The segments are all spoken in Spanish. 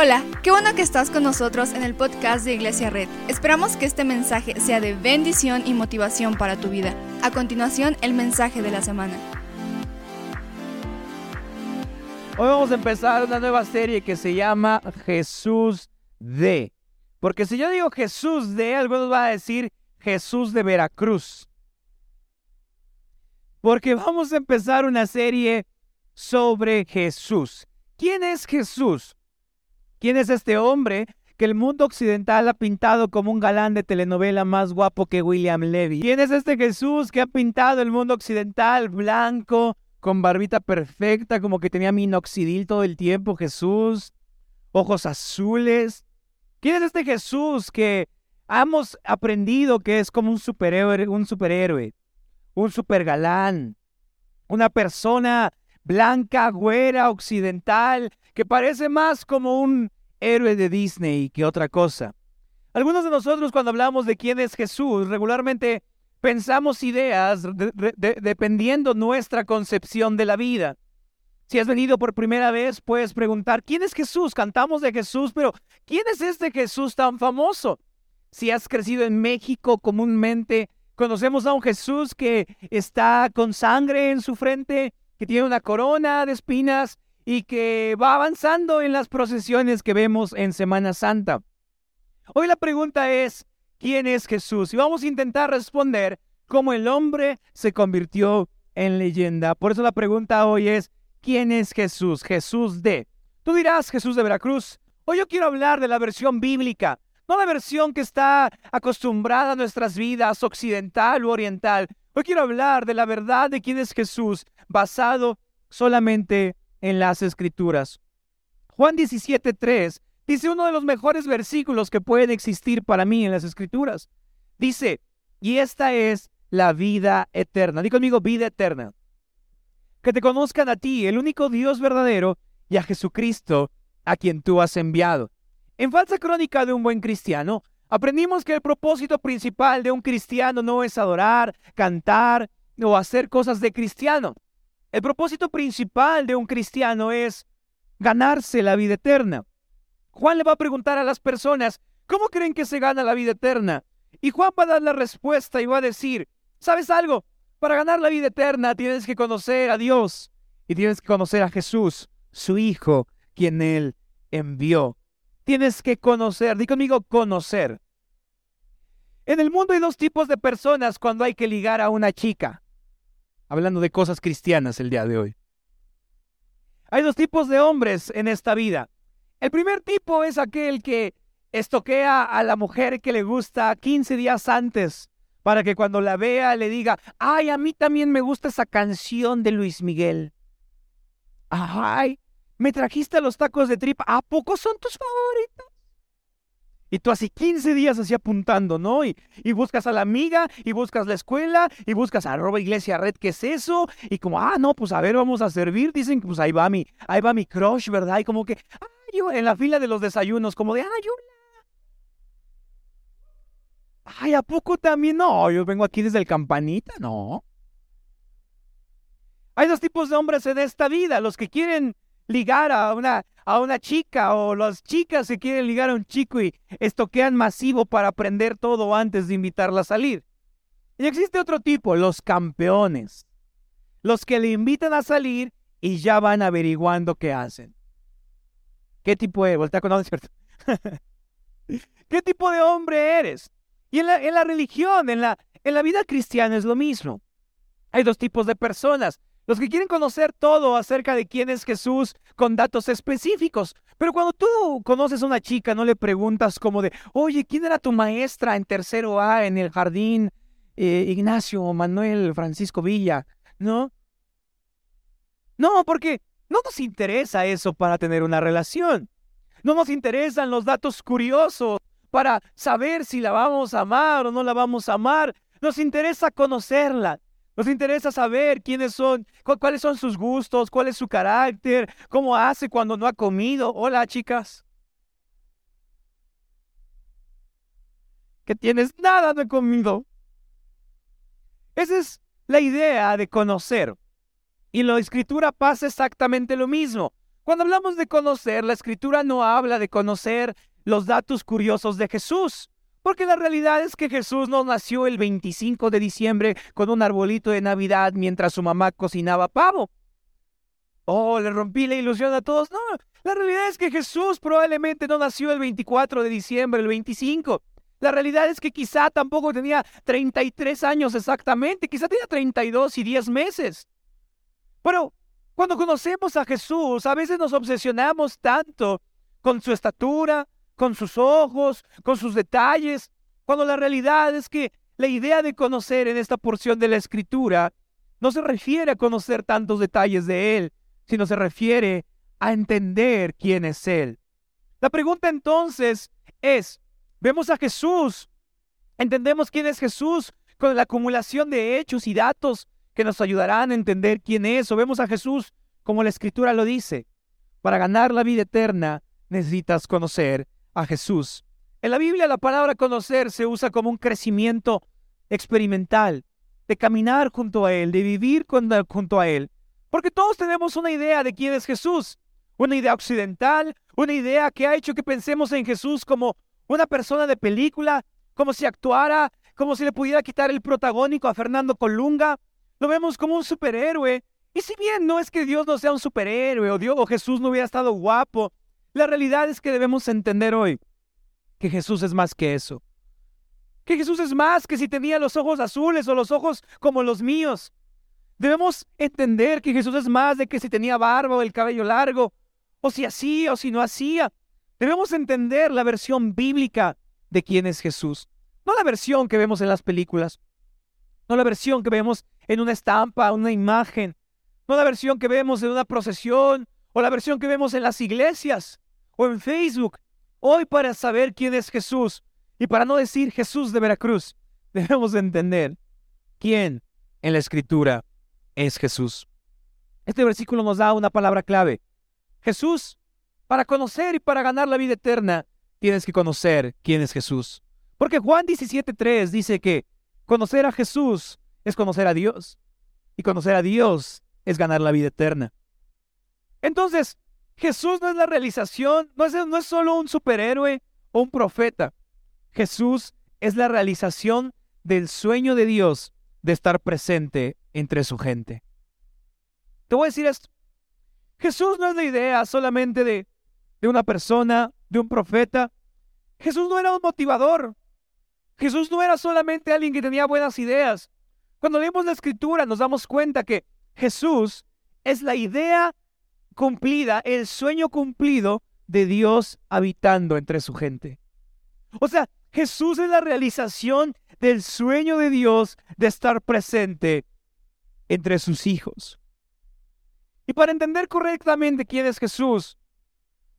Hola, qué bueno que estás con nosotros en el podcast de Iglesia Red. Esperamos que este mensaje sea de bendición y motivación para tu vida. A continuación, el mensaje de la semana. Hoy vamos a empezar una nueva serie que se llama Jesús de. Porque si yo digo Jesús de, algunos van a decir Jesús de Veracruz. Porque vamos a empezar una serie sobre Jesús. ¿Quién es Jesús? ¿Quién es este hombre que el mundo occidental ha pintado como un galán de telenovela más guapo que William Levy? ¿Quién es este Jesús que ha pintado el mundo occidental blanco, con barbita perfecta, como que tenía minoxidil todo el tiempo, Jesús? Ojos azules. ¿Quién es este Jesús que hemos aprendido que es como un superhéroe, un superhéroe, un supergalán, una persona blanca, güera, occidental, que parece más como un héroe de Disney que otra cosa. Algunos de nosotros cuando hablamos de quién es Jesús, regularmente pensamos ideas dependiendo nuestra concepción de la vida. Si has venido por primera vez, puedes preguntar, ¿quién es Jesús? Cantamos de Jesús, pero ¿quién es este Jesús tan famoso? Si has crecido en México comúnmente, conocemos a un Jesús que está con sangre en su frente, que tiene una corona de espinas y que va avanzando en las procesiones que vemos en Semana Santa. Hoy la pregunta es, ¿quién es Jesús? Y vamos a intentar responder cómo el hombre se convirtió en leyenda. Por eso la pregunta hoy es, ¿quién es Jesús? Jesús de. Tú dirás Jesús de Veracruz. Hoy yo quiero hablar de la versión bíblica, no la versión que está acostumbrada a nuestras vidas, occidental u oriental. Hoy quiero hablar de la verdad de quién es Jesús, basado solamente en las escrituras. Juan 17.3 dice uno de los mejores versículos que pueden existir para mí en las escrituras. Dice, y esta es la vida eterna. Digo conmigo, vida eterna. Que te conozcan a ti, el único Dios verdadero, y a Jesucristo, a quien tú has enviado. En falsa crónica de un buen cristiano, aprendimos que el propósito principal de un cristiano no es adorar, cantar o hacer cosas de cristiano. El propósito principal de un cristiano es ganarse la vida eterna. Juan le va a preguntar a las personas, ¿cómo creen que se gana la vida eterna? Y Juan va a dar la respuesta y va a decir, ¿sabes algo? Para ganar la vida eterna tienes que conocer a Dios y tienes que conocer a Jesús, su Hijo, quien Él envió. Tienes que conocer, di conmigo conocer. En el mundo hay dos tipos de personas cuando hay que ligar a una chica hablando de cosas cristianas el día de hoy. Hay dos tipos de hombres en esta vida. El primer tipo es aquel que estoquea a la mujer que le gusta 15 días antes para que cuando la vea le diga, ay, a mí también me gusta esa canción de Luis Miguel. Ay, me trajiste los tacos de tripa. ¿A poco son tus favoritos? Y tú así 15 días así apuntando, ¿no? Y, y, buscas a la amiga, y buscas la escuela, y buscas a arroba iglesia red, ¿qué es eso? Y como, ah, no, pues a ver, vamos a servir. Dicen que pues ahí va mi, ahí va mi crush, ¿verdad? Y como que, ah, yo en la fila de los desayunos, como de, ay, hola. Ay, ¿a poco también? No, yo vengo aquí desde el campanita, no. Hay dos tipos de hombres en esta vida, los que quieren ligar a una, a una chica o las chicas que quieren ligar a un chico y estoquean masivo para aprender todo antes de invitarla a salir. Y existe otro tipo, los campeones. Los que le invitan a salir y ya van averiguando qué hacen. ¿Qué tipo de... Voltea con ¿Qué tipo de hombre eres? Y en la, en la religión, en la, en la vida cristiana es lo mismo. Hay dos tipos de personas. Los que quieren conocer todo acerca de quién es Jesús con datos específicos. Pero cuando tú conoces a una chica, no le preguntas como de, oye, ¿quién era tu maestra en tercero A en el jardín? Eh, Ignacio Manuel Francisco Villa, ¿no? No, porque no nos interesa eso para tener una relación. No nos interesan los datos curiosos para saber si la vamos a amar o no la vamos a amar. Nos interesa conocerla. Nos interesa saber quiénes son, cuáles son sus gustos, cuál es su carácter, cómo hace cuando no ha comido. Hola, chicas. Que tienes nada de comido. Esa es la idea de conocer. Y en la escritura pasa exactamente lo mismo. Cuando hablamos de conocer, la escritura no habla de conocer los datos curiosos de Jesús, porque la realidad es que Jesús no nació el 25 de diciembre con un arbolito de Navidad mientras su mamá cocinaba pavo. Oh, le rompí la ilusión a todos. No, la realidad es que Jesús probablemente no nació el 24 de diciembre, el 25. La realidad es que quizá tampoco tenía 33 años exactamente, quizá tenía 32 y 10 meses. Pero cuando conocemos a Jesús, a veces nos obsesionamos tanto con su estatura, con sus ojos, con sus detalles, cuando la realidad es que la idea de conocer en esta porción de la escritura no se refiere a conocer tantos detalles de Él, sino se refiere a entender quién es Él. La pregunta entonces es, vemos a Jesús, entendemos quién es Jesús con la acumulación de hechos y datos que nos ayudarán a entender quién es, o vemos a Jesús como la escritura lo dice. Para ganar la vida eterna necesitas conocer a Jesús. En la Biblia la palabra conocer se usa como un crecimiento experimental, de caminar junto a Él, de vivir junto a Él. Porque todos tenemos una idea de quién es Jesús, una idea occidental, una idea que ha hecho que pensemos en Jesús como una persona de película, como si actuara, como si le pudiera quitar el protagónico a Fernando Colunga, lo vemos como un superhéroe. Y si bien no es que Dios no sea un superhéroe o Dios o Jesús no hubiera estado guapo, la realidad es que debemos entender hoy que Jesús es más que eso. Que Jesús es más que si tenía los ojos azules o los ojos como los míos. Debemos entender que Jesús es más de que si tenía barba o el cabello largo, o si hacía o si no hacía. Debemos entender la versión bíblica de quién es Jesús, no la versión que vemos en las películas, no la versión que vemos en una estampa, una imagen, no la versión que vemos en una procesión o la versión que vemos en las iglesias o en Facebook. Hoy para saber quién es Jesús y para no decir Jesús de Veracruz, debemos entender quién en la escritura es Jesús. Este versículo nos da una palabra clave. Jesús, para conocer y para ganar la vida eterna, tienes que conocer quién es Jesús. Porque Juan 17.3 dice que Conocer a Jesús es conocer a Dios. Y conocer a Dios es ganar la vida eterna. Entonces, Jesús no es la realización, no es, no es solo un superhéroe o un profeta. Jesús es la realización del sueño de Dios de estar presente entre su gente. Te voy a decir esto. Jesús no es la idea solamente de, de una persona, de un profeta. Jesús no era un motivador. Jesús no era solamente alguien que tenía buenas ideas. Cuando leemos la escritura nos damos cuenta que Jesús es la idea cumplida, el sueño cumplido de Dios habitando entre su gente. O sea, Jesús es la realización del sueño de Dios de estar presente entre sus hijos. Y para entender correctamente quién es Jesús,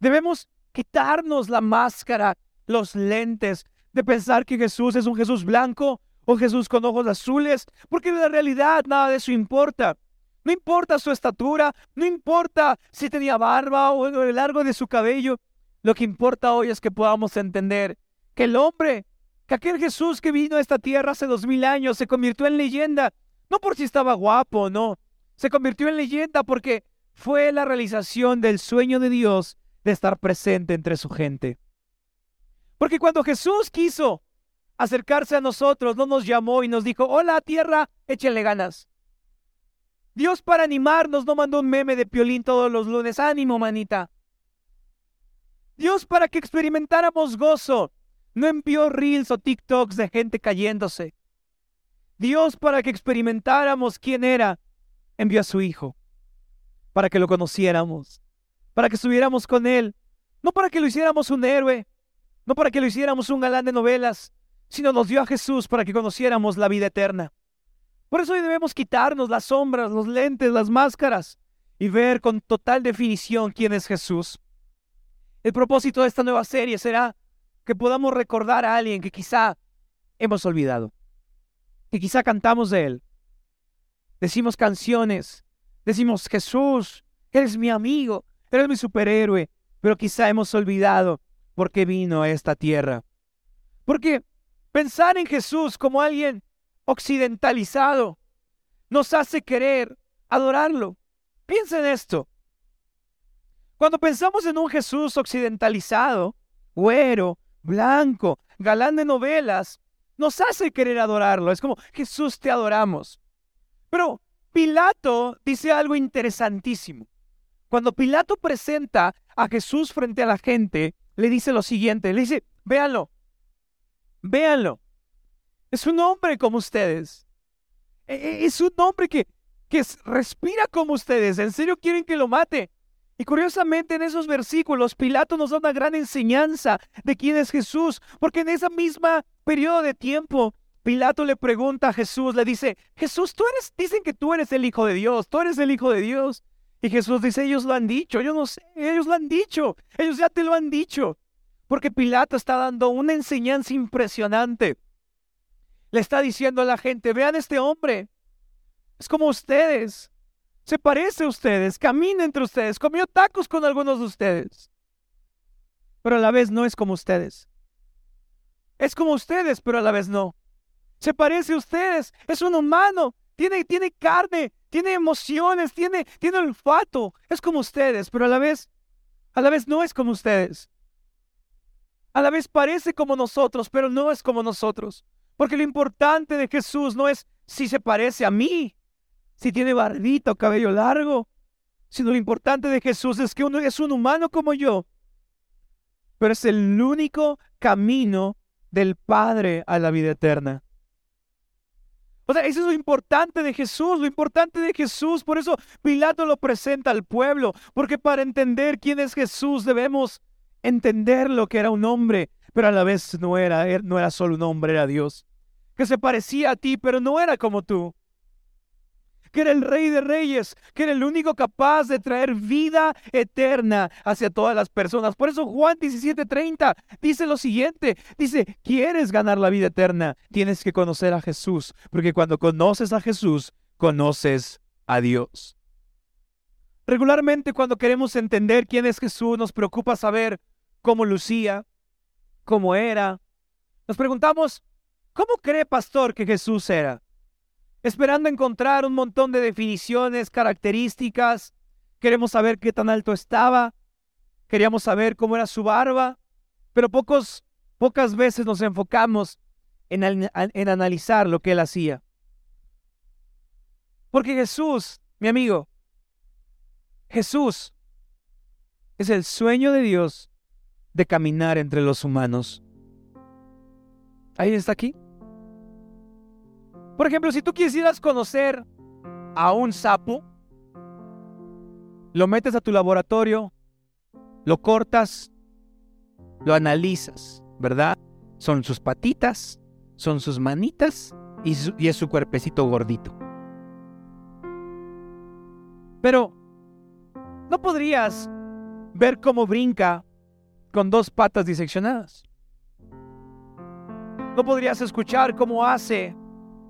debemos quitarnos la máscara, los lentes, de pensar que Jesús es un Jesús blanco o Jesús con ojos azules, porque en la realidad nada de eso importa. No importa su estatura, no importa si tenía barba o el largo de su cabello. Lo que importa hoy es que podamos entender que el hombre, que aquel Jesús que vino a esta tierra hace dos mil años, se convirtió en leyenda, no por si estaba guapo, no. Se convirtió en leyenda porque fue la realización del sueño de Dios de estar presente entre su gente. Porque cuando Jesús quiso acercarse a nosotros, no nos llamó y nos dijo, hola tierra, échenle ganas. Dios para animarnos no mandó un meme de piolín todos los lunes, ánimo manita. Dios para que experimentáramos gozo, no envió reels o TikToks de gente cayéndose. Dios para que experimentáramos quién era, envió a su Hijo, para que lo conociéramos, para que estuviéramos con Él, no para que lo hiciéramos un héroe, no para que lo hiciéramos un galán de novelas, sino nos dio a Jesús para que conociéramos la vida eterna. Por eso hoy debemos quitarnos las sombras, los lentes, las máscaras y ver con total definición quién es Jesús. El propósito de esta nueva serie será que podamos recordar a alguien que quizá hemos olvidado, que quizá cantamos de él. Decimos canciones, decimos Jesús, eres mi amigo, eres mi superhéroe, pero quizá hemos olvidado por qué vino a esta tierra. Porque pensar en Jesús como alguien occidentalizado nos hace querer adorarlo. Piensa en esto. Cuando pensamos en un Jesús occidentalizado, güero, blanco, galán de novelas, nos hace querer adorarlo. Es como, Jesús, te adoramos. Pero Pilato dice algo interesantísimo. Cuando Pilato presenta a Jesús frente a la gente, le dice lo siguiente, le dice, véanlo, véanlo. Es un hombre como ustedes. E, e, es un hombre que, que respira como ustedes. ¿En serio quieren que lo mate? Y curiosamente en esos versículos Pilato nos da una gran enseñanza de quién es Jesús, porque en esa misma periodo de tiempo Pilato le pregunta a Jesús, le dice, Jesús, tú eres, dicen que tú eres el Hijo de Dios, tú eres el Hijo de Dios. Y Jesús dice, ellos lo han dicho, yo no sé, ellos lo han dicho, ellos ya te lo han dicho. Porque Pilato está dando una enseñanza impresionante. Le está diciendo a la gente, vean este hombre, es como ustedes, se parece a ustedes, camina entre ustedes, comió tacos con algunos de ustedes. Pero a la vez no es como ustedes. Es como ustedes, pero a la vez no. Se parece a ustedes, es un humano, tiene, tiene carne, tiene emociones, tiene, tiene olfato. Es como ustedes, pero a la vez, a la vez no es como ustedes. A la vez parece como nosotros, pero no es como nosotros. Porque lo importante de Jesús no es si se parece a mí, si tiene barbita o cabello largo, sino lo importante de Jesús es que uno es un humano como yo, pero es el único camino del Padre a la vida eterna. O sea, eso es lo importante de Jesús, lo importante de Jesús. Por eso Pilato lo presenta al pueblo, porque para entender quién es Jesús debemos entender lo que era un hombre, pero a la vez no era, no era solo un hombre, era Dios. Que se parecía a ti, pero no era como tú que era el rey de reyes, que era el único capaz de traer vida eterna hacia todas las personas. Por eso Juan 17:30 dice lo siguiente, dice, ¿quieres ganar la vida eterna? Tienes que conocer a Jesús, porque cuando conoces a Jesús, conoces a Dios. Regularmente cuando queremos entender quién es Jesús, nos preocupa saber cómo lucía, cómo era. Nos preguntamos, ¿cómo cree pastor que Jesús era? esperando encontrar un montón de definiciones, características. Queremos saber qué tan alto estaba, queríamos saber cómo era su barba, pero pocos, pocas veces nos enfocamos en, en analizar lo que él hacía. Porque Jesús, mi amigo, Jesús es el sueño de Dios de caminar entre los humanos. Ahí está aquí. Por ejemplo, si tú quisieras conocer a un sapo, lo metes a tu laboratorio, lo cortas, lo analizas, ¿verdad? Son sus patitas, son sus manitas y, es su cuerpecito gordito. Pero no podrías ver cómo brinca con dos patas diseccionadas. No podrías escuchar cómo hace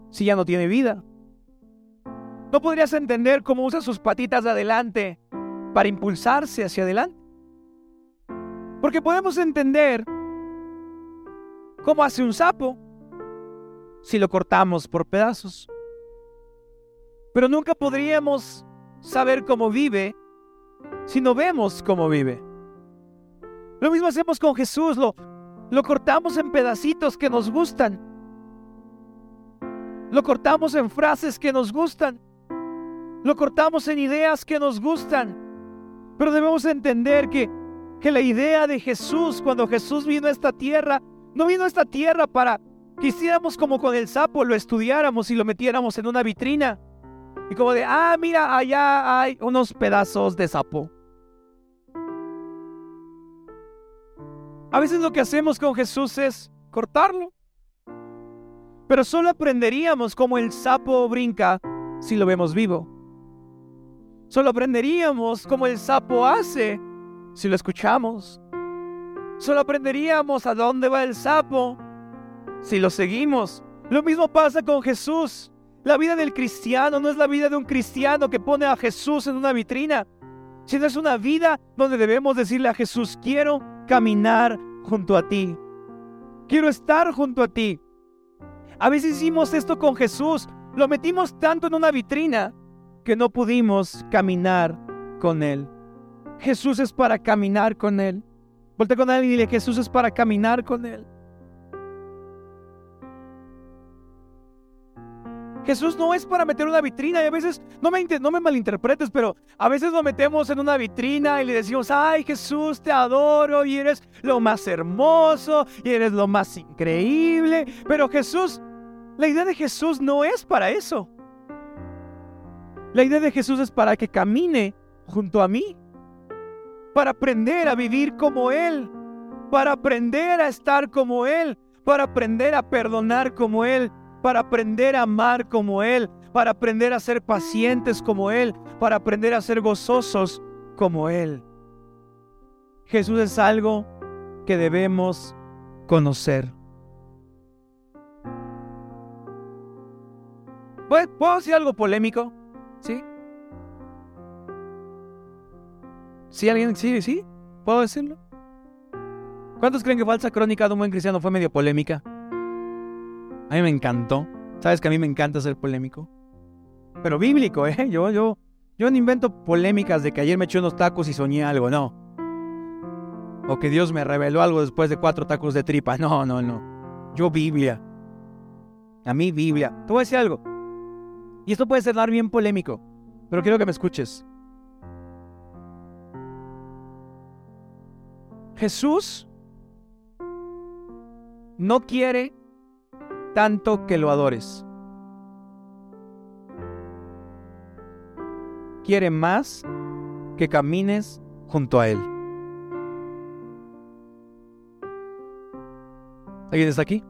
si ya no tiene vida? ¿No podrías entender cómo usa sus patitas de adelante para impulsarse hacia adelante? Porque podemos entender cómo hace un sapo si lo cortamos por pedazos. Pero nunca podríamos saber cómo vive si no vemos cómo vive. Lo mismo hacemos con Jesús, lo, lo cortamos en pedacitos que nos gustan lo cortamos en frases que nos gustan. Lo cortamos en ideas que nos gustan. Pero debemos entender que, que la idea de Jesús, cuando Jesús vino a esta tierra, no vino a esta tierra para que hiciéramos como con el sapo, lo estudiáramos y lo metiéramos en una vitrina. Y como de, ah, mira, allá hay unos pedazos de sapo. A veces lo que hacemos con Jesús es cortarlo pero solo aprenderíamos cómo el sapo brinca si lo vemos vivo. Solo aprenderíamos cómo el sapo hace si lo escuchamos. Solo aprenderíamos a dónde va el sapo si lo seguimos. Lo mismo pasa con Jesús. La vida del cristiano no es la vida de un cristiano que pone a Jesús en una vitrina, sino es una vida donde debemos decirle a Jesús, quiero caminar junto a ti. Quiero estar junto a ti. A veces hicimos esto con Jesús, lo metimos tanto en una vitrina que no pudimos caminar con Él. Jesús es para caminar con Él. Volte con alguien y dile, Jesús es para caminar con Él. Jesús no es para meter una vitrina y a veces, no me, malinterpretes, pero a veces lo metemos en una vitrina y le decimos, ay Jesús, te adoro y eres lo más hermoso y eres lo más increíble. Pero Jesús, la idea de Jesús no es para eso. La idea de Jesús es para que camine junto a mí, para aprender a vivir como Él, para aprender a estar como Él, para aprender a perdonar como Él, para aprender a amar como Él, para aprender a ser pacientes como Él, para aprender a ser gozosos como Él. Jesús es algo que debemos conocer. ¿Puedo decir algo polémico? ¿Sí? ¿Sí alguien? ¿Sí? ¿Sí? ¿Puedo decirlo? ¿Cuántos creen que Falsa Crónica de un buen cristiano fue medio polémica? A mí me encantó. Sabes que a mí me encanta ser polémico. Pero bíblico, ¿eh? Yo, yo, yo no invento polémicas de que ayer me eché unos tacos y soñé algo, no. O que Dios me reveló algo después de cuatro tacos de tripa. No, no, no. Yo Biblia. A mí Biblia. Te voy a decir algo. Y esto puede ser bien polémico, pero quiero que me escuches. Jesús no quiere tanto que lo adores. Quiere más que camines junto a Él. ¿Alguien está aquí?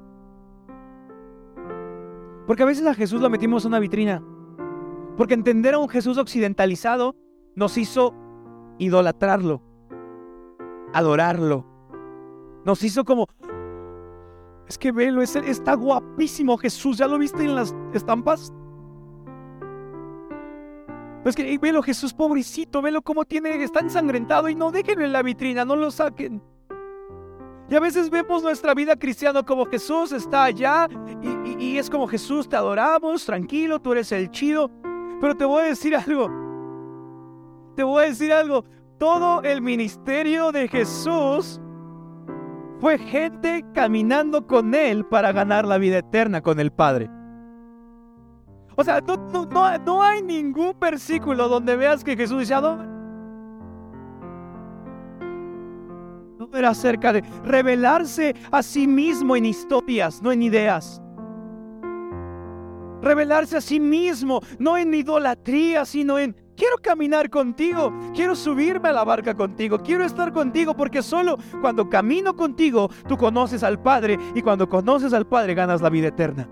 Porque a veces a Jesús lo metimos en una vitrina. Porque entender a un Jesús occidentalizado nos hizo idolatrarlo, adorarlo. Nos hizo como, es que velo, está guapísimo Jesús. ¿Ya lo viste en las estampas? Es que velo, Jesús, pobrecito, velo cómo tiene, está ensangrentado y no déjenlo en la vitrina, no lo saquen. Y a veces vemos nuestra vida cristiana como Jesús está allá y, y es como Jesús, te adoramos, tranquilo, tú eres el chido. Pero te voy a decir algo. Te voy a decir algo. Todo el ministerio de Jesús fue gente caminando con Él para ganar la vida eterna con el Padre. O sea, no, hay ningún versículo donde veas que Jesús dice, no, no era acerca de revelarse a sí mismo en historias, no en ideas. Revelarse a sí mismo, no en idolatría, sino en Quiero caminar contigo, quiero subirme a la barca contigo, quiero estar contigo porque solo cuando camino contigo tú conoces al Padre y cuando conoces al Padre ganas la vida eterna.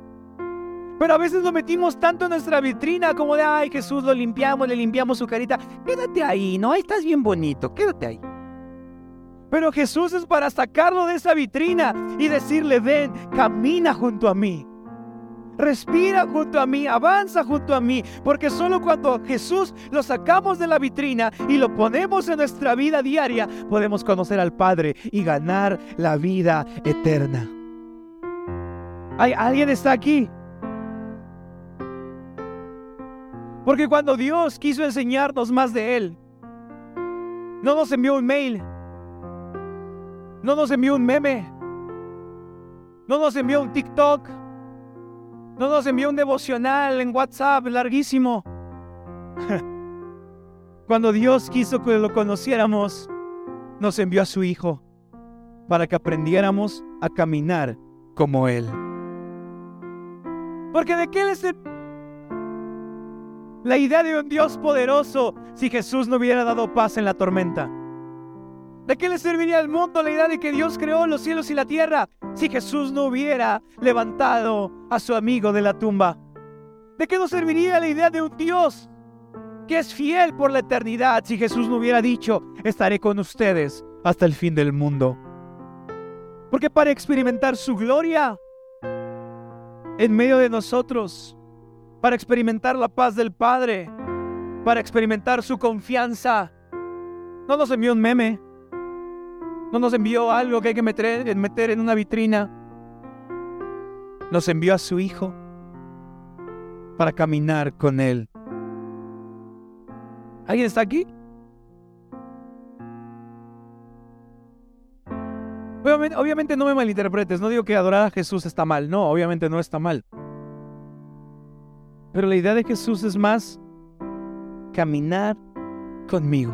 Pero a veces lo metimos tanto en nuestra vitrina como de, ay Jesús, lo limpiamos, le limpiamos su carita. Quédate ahí, ¿no? Ahí estás bien bonito, quédate ahí. Pero Jesús es para sacarlo de esa vitrina y decirle, ven, camina junto a mí. Respira junto a mí, avanza junto a mí, porque solo cuando Jesús lo sacamos de la vitrina y lo ponemos en nuestra vida diaria, podemos conocer al Padre y ganar la vida eterna. ¿Hay, ¿Alguien está aquí? Porque cuando Dios quiso enseñarnos más de Él, no nos envió un mail, no nos envió un meme, no nos envió un TikTok, no nos envió un devocional en WhatsApp larguísimo. Cuando Dios quiso que lo conociéramos, nos envió a su Hijo para que aprendiéramos a caminar como Él. Porque de qué es la idea de un Dios poderoso si Jesús no hubiera dado paz en la tormenta? ¿De qué le serviría al mundo la idea de que Dios creó los cielos y la tierra si Jesús no hubiera levantado a su amigo de la tumba? ¿De qué nos serviría la idea de un Dios que es fiel por la eternidad si Jesús no hubiera dicho, estaré con ustedes hasta el fin del mundo? Porque para experimentar su gloria en medio de nosotros, para experimentar la paz del Padre, para experimentar su confianza, no nos envió un meme, no nos envió algo que hay que meter, meter en una vitrina. Nos envió a su Hijo para caminar con Él. ¿Alguien está aquí? Obviamente, no me malinterpretes, no digo que adorar a Jesús está mal, no, obviamente no está mal. Pero la idea de Jesús es más caminar conmigo.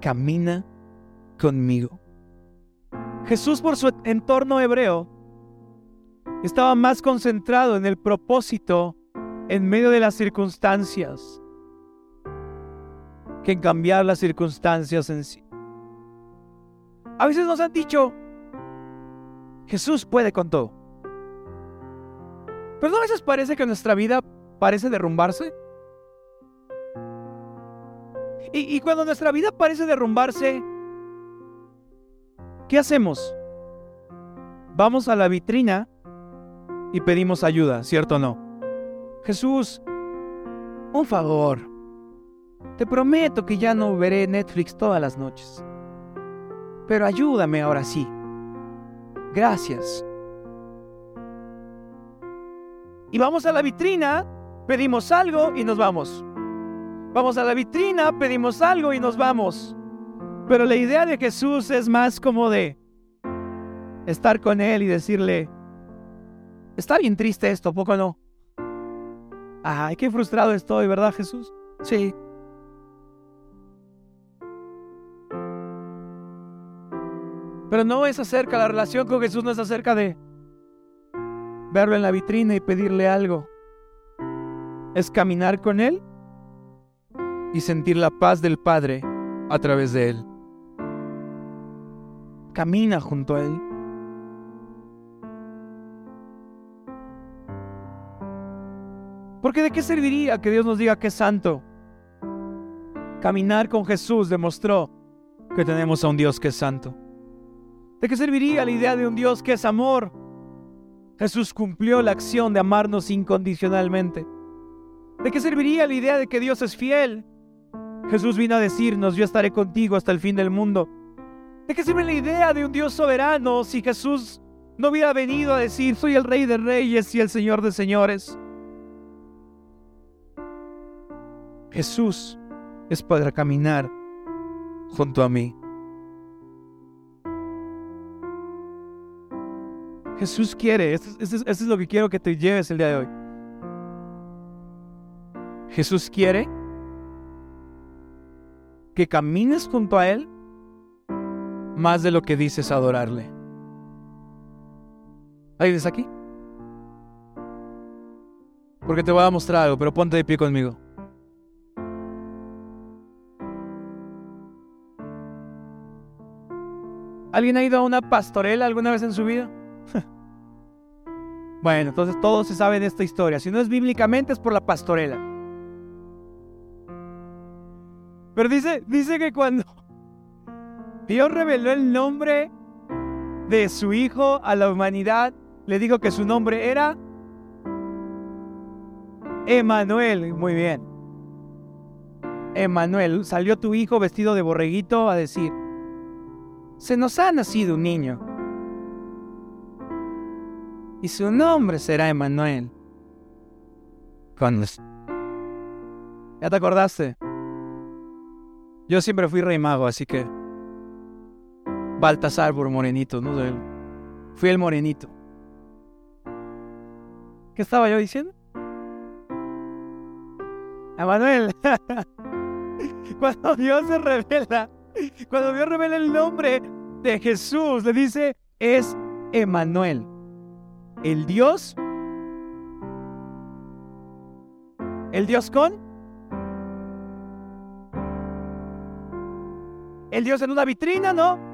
Camina conmigo conmigo. Jesús por su entorno hebreo estaba más concentrado en el propósito en medio de las circunstancias que en cambiar las circunstancias en sí. A veces nos han dicho, Jesús puede con todo. Pero no a veces parece que nuestra vida parece derrumbarse. Y, y cuando nuestra vida parece derrumbarse, ¿qué hacemos? Vamos a la vitrina y pedimos ayuda, ¿cierto o no? Jesús, un favor. Te prometo que ya no veré Netflix todas las noches pero ayúdame ahora sí. Gracias. Y vamos a la vitrina, pedimos algo y nos vamos. Vamos a la vitrina, pedimos algo y nos vamos. Pero la idea de Jesús es más como de estar con Él y decirle, está bien triste esto, ¿poco no? Ay, qué frustrado estoy, ¿verdad Jesús? Sí. Pero no es acerca, la relación con Jesús no es acerca de verlo en la vitrina y pedirle algo. Es caminar con Él y sentir la paz del Padre a través de Él. Camina junto a Él. Porque de qué serviría que Dios nos diga que es santo? Caminar con Jesús demostró que tenemos a un Dios que es santo. ¿De qué serviría la idea de un Dios que es amor? Jesús cumplió la acción de amarnos incondicionalmente. ¿De qué serviría la idea de que Dios es fiel? Jesús vino a decirnos, yo estaré contigo hasta el fin del mundo. ¿De qué sirve la idea de un Dios soberano si Jesús no hubiera venido a decir, soy el rey de reyes y el señor de señores? Jesús es para caminar junto a mí. Jesús quiere, esto, es lo que quiero que te lleves el día de hoy. Jesús quiere que camines junto a Él más de lo que dices adorarle. ¿Alguien está aquí? Porque te voy a mostrar algo, pero ponte de pie conmigo. ¿Alguien ha ido a una pastorela alguna vez en su vida? bueno, entonces todo se sabe de esta historia. Si no es bíblicamente, es por la pastorela. Pero dice, dice que cuando Dios reveló el nombre de su hijo a la humanidad, le dijo que su nombre era Emanuel. Muy bien. Emanuel, salió tu hijo vestido de borreguito a decir, se nos ha nacido un niño y su nombre será Emanuel. ¿Ya te acordaste? Yo siempre fui rey mago, así que Baltasar por morenito, ¿no? Fui el morenito. ¿Qué estaba yo diciendo? Emanuel. cuando Dios se revela, cuando Dios revela el nombre de Jesús, le dice, es Emanuel el Dios, el Dios con, el Dios en una vitrina, no,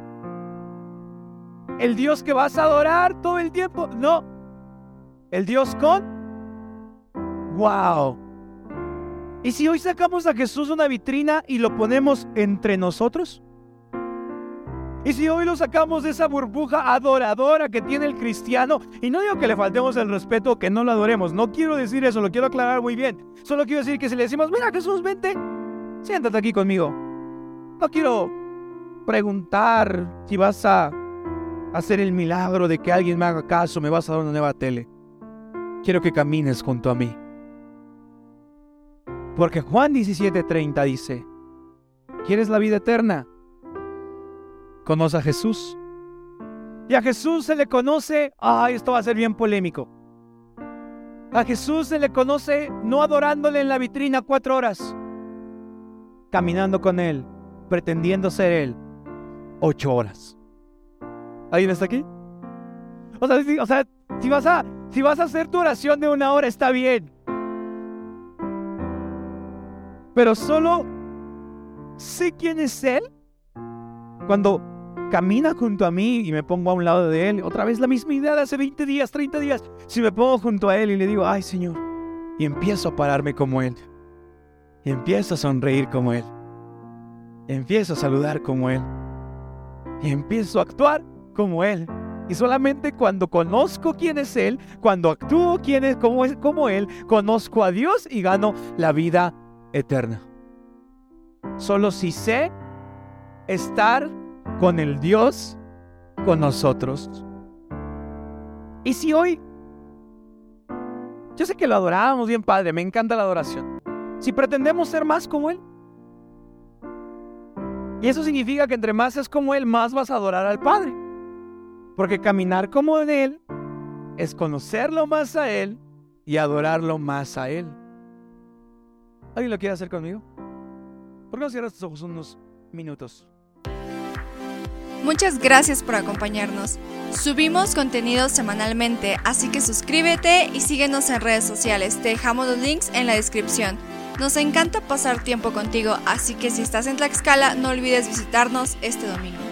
el Dios que vas a adorar todo el tiempo, no, el Dios con, wow. ¿Y si hoy sacamos a Jesús de una vitrina y lo ponemos entre nosotros? Y si hoy lo sacamos de esa burbuja adoradora que tiene el cristiano, y no digo que le faltemos el respeto que no lo adoremos, no quiero decir eso, lo quiero aclarar muy bien. Solo quiero decir que si le decimos, mira Jesús, vente, siéntate aquí conmigo. No quiero preguntar si vas a hacer el milagro de que alguien me haga caso, me vas a dar una nueva tele. Quiero que camines junto a mí. Porque Juan 17:30 dice, ¿quieres la vida eterna? Conoce a Jesús Y a Jesús se le conoce, ay, esto va a ser bien polémico. A Jesús se le conoce no adorándole en la vitrina cuatro horas, caminando con Él, pretendiendo ser Él, ocho horas. ¿Alguien está aquí? O sea, si, vas a, si vas a hacer tu oración de una hora, está bien. Pero solo sé quién es Él cuando camina junto a mí y me pongo a un lado de Él. Otra vez la misma idea de hace 20 días, 30 días. Si me pongo junto a Él y le digo, ay Señor, y empiezo a pararme como Él. Y empiezo a sonreír como Él. Y empiezo a saludar como Él. Y empiezo a actuar como Él. Y solamente cuando conozco quién es Él, cuando actúo quién es, como, es, como Él, conozco a Dios y gano la vida eterna. Solo si sé estar con el Dios con nosotros. Y si hoy, yo sé que lo adorábamos bien padre, me encanta la adoración. Si pretendemos ser más como Él. Y eso significa que entre más es como Él, más vas a adorar al Padre. Porque caminar como en Él es conocerlo más a Él y adorarlo más a Él. ¿Alguien lo quiere hacer conmigo? ¿Por qué no cierras tus ojos unos minutos? Muchas gracias por acompañarnos. Subimos contenido semanalmente, así que suscríbete y síguenos en redes sociales. Te dejamos los links en la descripción. Nos encanta pasar tiempo contigo, así que si estás en Tlaxcala no olvides visitarnos este domingo.